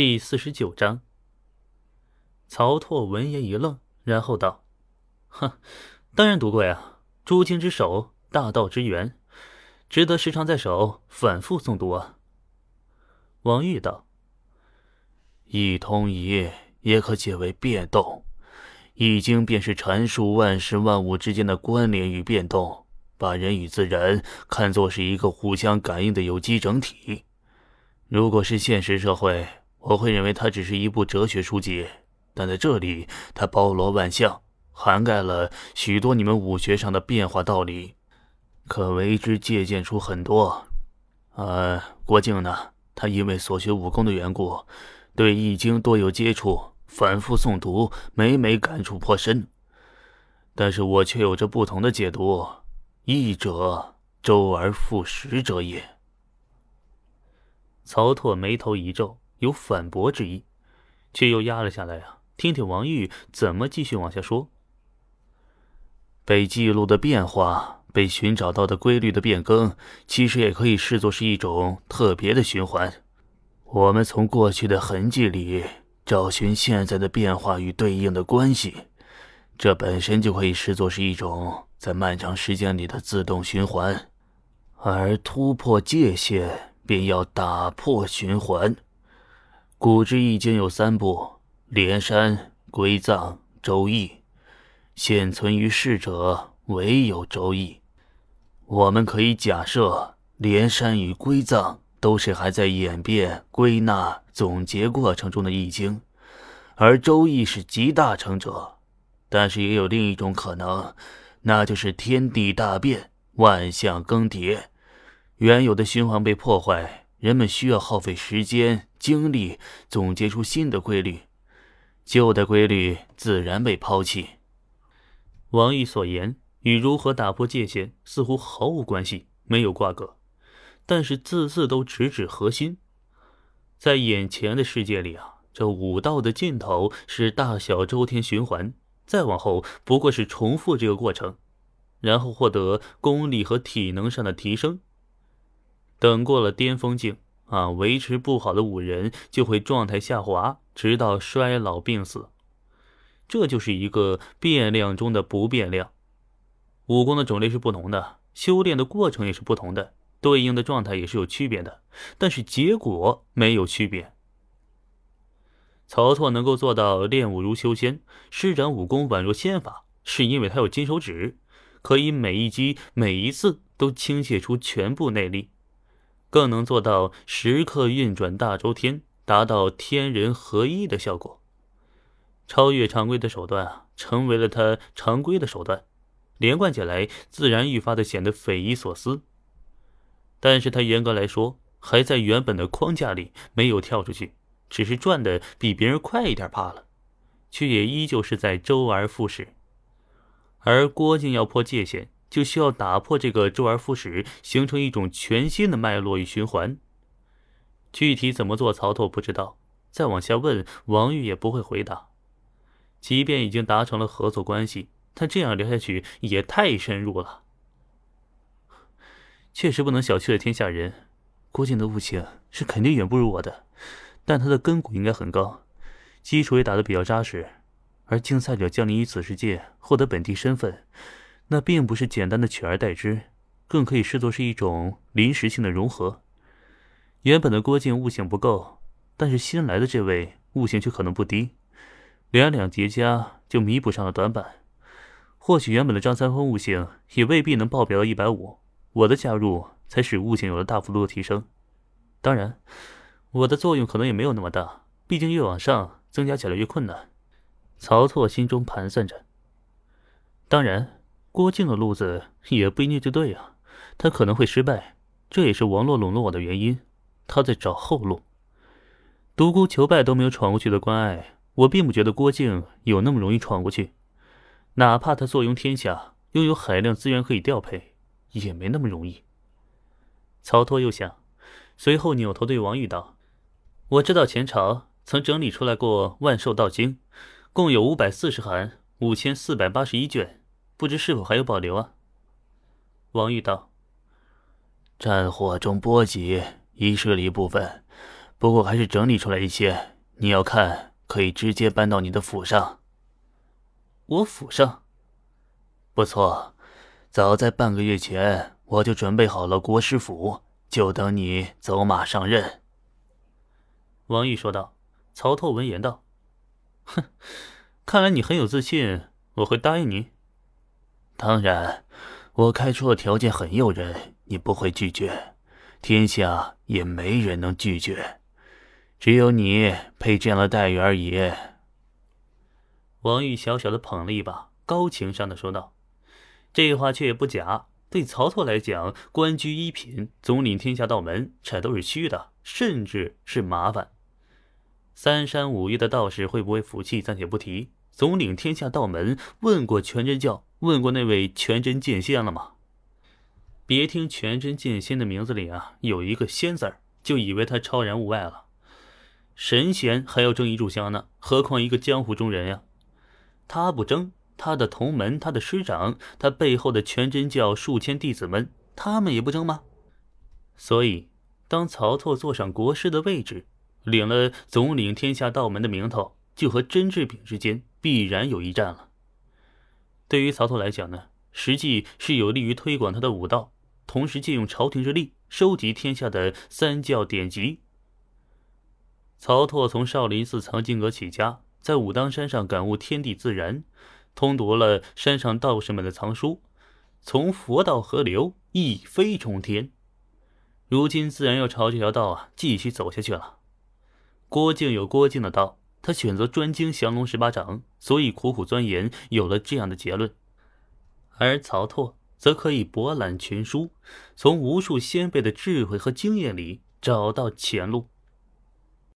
第四十九章。曹拓闻言一愣，然后道：“哼，当然读过呀。诸经之首，大道之源，值得时常在手，反复诵读啊。”王玉道：“一通一也可解为变动，易经便是阐述万事万物之间的关联与变动，把人与自然看作是一个互相感应的有机整体。如果是现实社会，我会认为它只是一部哲学书籍。”但在这里，它包罗万象，涵盖了许多你们武学上的变化道理，可为之借鉴出很多。呃，郭靖呢，他因为所学武功的缘故，对《易经》多有接触，反复诵读，每每感触颇深。但是我却有着不同的解读：易者，周而复始者也。曹拓眉头一皱，有反驳之意，却又压了下来啊。听听王玉怎么继续往下说。被记录的变化，被寻找到的规律的变更，其实也可以视作是一种特别的循环。我们从过去的痕迹里找寻现在的变化与对应的关系，这本身就可以视作是一种在漫长时间里的自动循环。而突破界限，便要打破循环。古之易经有三部。连山、归藏、周易，现存于世者唯有周易。我们可以假设，连山与归藏都是还在演变、归纳、总结过程中的易经，而周易是集大成者。但是也有另一种可能，那就是天地大变，万象更迭，原有的循环被破坏，人们需要耗费时间、精力总结出新的规律。旧的规律自然被抛弃。王毅所言与如何打破界限似乎毫无关系，没有瓜葛，但是字字都直指核心。在眼前的世界里啊，这武道的尽头是大小周天循环，再往后不过是重复这个过程，然后获得功力和体能上的提升。等过了巅峰境。啊，维持不好的武人就会状态下滑，直到衰老病死。这就是一个变量中的不变量。武功的种类是不同的，修炼的过程也是不同的，对应的状态也是有区别的，但是结果没有区别。曹操能够做到练武如修仙，施展武功宛若仙法，是因为他有金手指，可以每一击、每一次都倾泻出全部内力。更能做到时刻运转大周天，达到天人合一的效果，超越常规的手段啊，成为了他常规的手段，连贯起来自然愈发的显得匪夷所思。但是他严格来说还在原本的框架里，没有跳出去，只是转的比别人快一点罢了，却也依旧是在周而复始。而郭靖要破界限。就需要打破这个周而复始，形成一种全新的脉络与循环。具体怎么做，曹拓不知道。再往下问，王玉也不会回答。即便已经达成了合作关系，他这样聊下去也太深入了。确实不能小觑了天下人。郭靖的悟性是肯定远不如我的，但他的根骨应该很高，基础也打得比较扎实。而竞赛者降临于此世界，获得本地身份。那并不是简单的取而代之，更可以视作是一种临时性的融合。原本的郭靖悟性不够，但是新来的这位悟性却可能不低，两两叠加就弥补上了短板。或许原本的张三丰悟性也未必能爆表到一百五，我的加入才使悟性有了大幅度的提升。当然，我的作用可能也没有那么大，毕竟越往上增加起来越困难。曹错心中盘算着。当然。郭靖的路子也不一定就对啊，他可能会失败，这也是王洛笼络我的原因。他在找后路，独孤求败都没有闯过去的关隘，我并不觉得郭靖有那么容易闯过去。哪怕他坐拥天下，拥有海量资源可以调配，也没那么容易。曹脱又想，随后扭头对王玉道：“我知道前朝曾整理出来过《万寿道经》，共有五百四十函，五千四百八十一卷。”不知是否还有保留啊？王玉道：“战火中波及，遗失了一部分，不过还是整理出来一些，你要看可以直接搬到你的府上。我府上？不错，早在半个月前我就准备好了国师府，就等你走马上任。王毅说道。曹透闻言道：“哼，看来你很有自信，我会答应你。当然，我开出的条件很诱人，你不会拒绝，天下也没人能拒绝，只有你配这样的待遇而已。”王玉小小的捧了一把，高情商的说道：“这话却也不假。对曹操来讲，官居一品，总领天下道门，这都是虚的，甚至是麻烦。”三山五岳的道士会不会服气，暂且不提。总领天下道门，问过全真教，问过那位全真剑仙了吗？别听全真剑仙的名字里啊有一个“仙”字儿，就以为他超然物外了。神仙还要争一炷香呢，何况一个江湖中人呀？他不争，他的同门、他的师长、他背后的全真教数千弟子们，他们也不争吗？所以，当曹操坐上国师的位置。领了总领天下道门的名头，就和甄志炳之间必然有一战了。对于曹操来讲呢，实际是有利于推广他的武道，同时借用朝廷之力收集天下的三教典籍。曹拓从少林寺藏经阁起家，在武当山上感悟天地自然，通读了山上道士们的藏书，从佛道合流，一飞冲天。如今自然要朝这条道啊继续走下去了。郭靖有郭靖的道，他选择专精降龙十八掌，所以苦苦钻研，有了这样的结论。而曹拓则可以博览群书，从无数先辈的智慧和经验里找到前路。